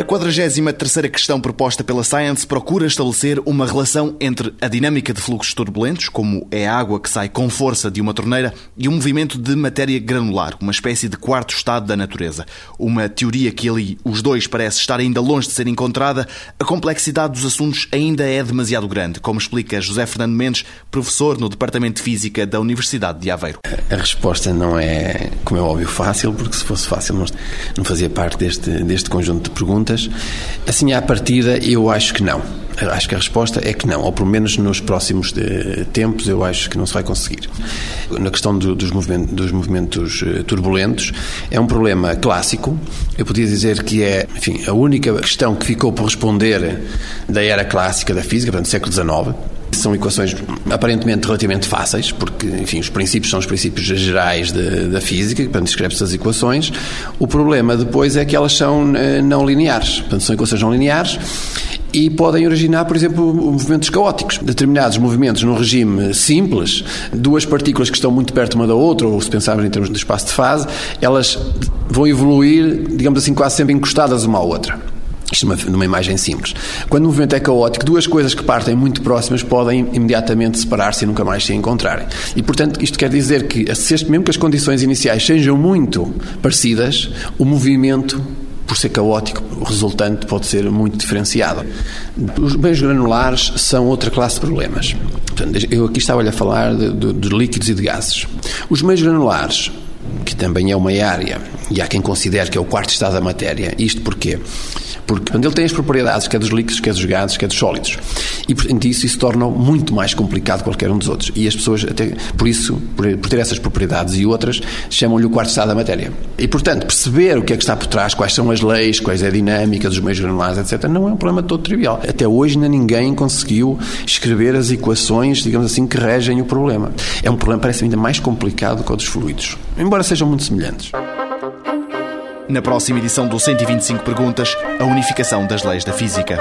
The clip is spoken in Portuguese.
A 43 questão proposta pela Science procura estabelecer uma relação entre a dinâmica de fluxos turbulentos, como é a água que sai com força de uma torneira, e o movimento de matéria granular, uma espécie de quarto estado da natureza. Uma teoria que ali os dois parece estar ainda longe de ser encontrada, a complexidade dos assuntos ainda é demasiado grande, como explica José Fernando Mendes, professor no Departamento de Física da Universidade de Aveiro. A resposta não é, como é óbvio, fácil, porque se fosse fácil não fazia parte deste, deste conjunto de perguntas perguntas. Assim, à partida, eu acho que não. Acho que a resposta é que não, ou pelo menos nos próximos de, tempos eu acho que não se vai conseguir. Na questão do, dos, movimentos, dos, movimentos, eh, turbulentos, é um problema clássico. Eu podia dizer que é, enfim, a única questão que ficou por responder da era clássica da física, portanto, século XIX. São equações aparentemente relativamente fáceis, porque, enfim, os princípios são os princípios gerais de, da física, portanto, descreve-se as equações. O problema depois é que elas são eh, não lineares, portanto, são equações não lineares e podem originar, por exemplo, movimentos caóticos. Determinados movimentos num regime simples, duas partículas que estão muito perto uma da outra, ou se pensarmos em termos de espaço de fase, elas vão evoluir, digamos assim, quase sempre encostadas uma à outra. Isto numa, numa imagem simples. Quando o movimento é caótico, duas coisas que partem muito próximas podem imediatamente separar-se e nunca mais se encontrarem. E, portanto, isto quer dizer que, mesmo que as condições iniciais sejam muito parecidas, o movimento por ser caótico, o resultante pode ser muito diferenciado. Os meios granulares são outra classe de problemas. Eu aqui estava a falar de, de, de líquidos e de gases. Os meios granulares, que também é uma área, e há quem considere que é o quarto estado da matéria. Isto porquê? Porque ele tem as propriedades, quer dos líquidos, quer dos gases, quer dos sólidos. E, portanto, isso, isso torna muito mais complicado que qualquer um dos outros. E as pessoas, até por isso, por, por ter essas propriedades e outras, chamam-lhe o quarto estado da matéria. E, portanto, perceber o que é que está por trás, quais são as leis, quais é a dinâmica dos meios granulares, etc., não é um problema todo trivial. Até hoje ainda ninguém conseguiu escrever as equações, digamos assim, que regem o problema. É um problema, parece ainda mais complicado que o dos fluidos, embora sejam muito semelhantes. Na próxima edição do 125 Perguntas, a unificação das leis da física.